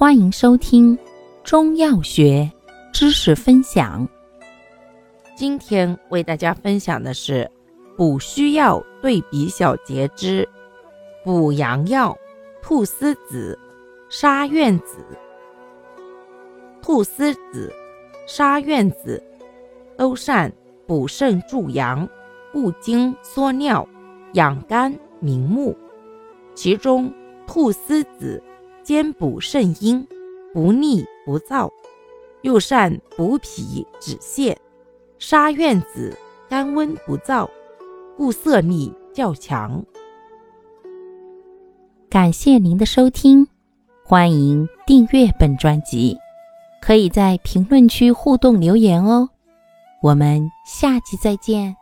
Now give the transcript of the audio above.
欢迎收听中药学知识分享。今天为大家分享的是补虚药对比小节之补阳药菟丝子、沙苑子。菟丝子、沙苑子都善补肾助阳、固精缩尿、养肝明目。其中，菟丝子兼补肾阴，不腻不燥，又善补脾止泻；沙苑子甘温不燥，故色力较强。感谢您的收听，欢迎订阅本专辑，可以在评论区互动留言哦。我们下期再见。